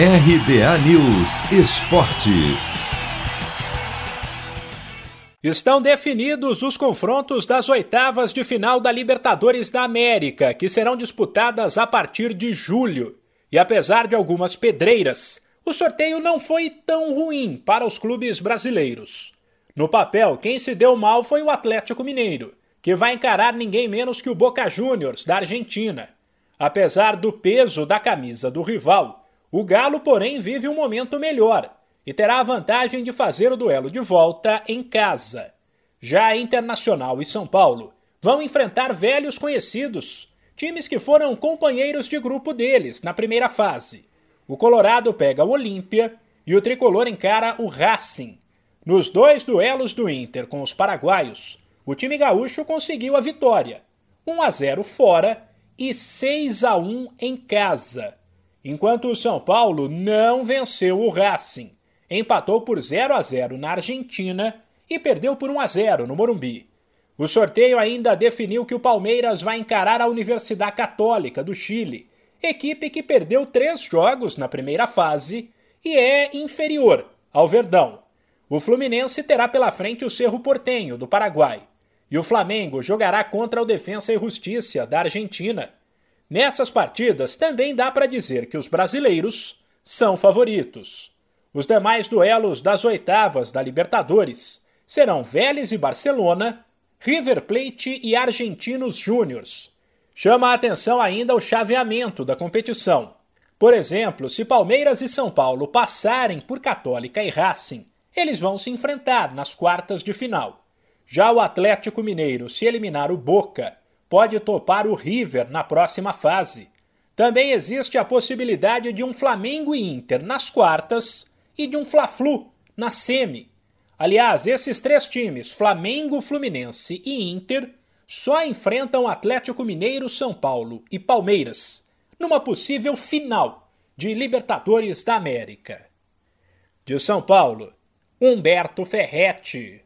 RBA News Esporte. Estão definidos os confrontos das oitavas de final da Libertadores da América, que serão disputadas a partir de julho. E apesar de algumas pedreiras, o sorteio não foi tão ruim para os clubes brasileiros. No papel, quem se deu mal foi o Atlético Mineiro, que vai encarar ninguém menos que o Boca Juniors, da Argentina. Apesar do peso da camisa do rival, o Galo, porém, vive um momento melhor e terá a vantagem de fazer o duelo de volta em casa. Já Internacional e São Paulo vão enfrentar velhos conhecidos, times que foram companheiros de grupo deles na primeira fase. O Colorado pega o Olímpia e o tricolor encara o Racing. Nos dois duelos do Inter com os paraguaios, o time gaúcho conseguiu a vitória: 1 a 0 fora e 6 a 1 em casa enquanto o São Paulo não venceu o Racing. Empatou por 0 a 0 na Argentina e perdeu por 1 a 0 no Morumbi. O sorteio ainda definiu que o Palmeiras vai encarar a Universidade Católica do Chile, equipe que perdeu três jogos na primeira fase e é inferior ao Verdão. O Fluminense terá pela frente o Cerro Portenho, do Paraguai, e o Flamengo jogará contra o Defensa e Justiça, da Argentina. Nessas partidas também dá para dizer que os brasileiros são favoritos. Os demais duelos das oitavas da Libertadores serão Vélez e Barcelona, River Plate e Argentinos Júniors. Chama a atenção ainda o chaveamento da competição. Por exemplo, se Palmeiras e São Paulo passarem por Católica e Racing, eles vão se enfrentar nas quartas de final. Já o Atlético Mineiro, se eliminar o Boca, pode topar o River na próxima fase. Também existe a possibilidade de um Flamengo e Inter nas quartas e de um Fla-Flu na semi. Aliás, esses três times, Flamengo, Fluminense e Inter, só enfrentam Atlético Mineiro, São Paulo e Palmeiras numa possível final de Libertadores da América. De São Paulo, Humberto Ferretti.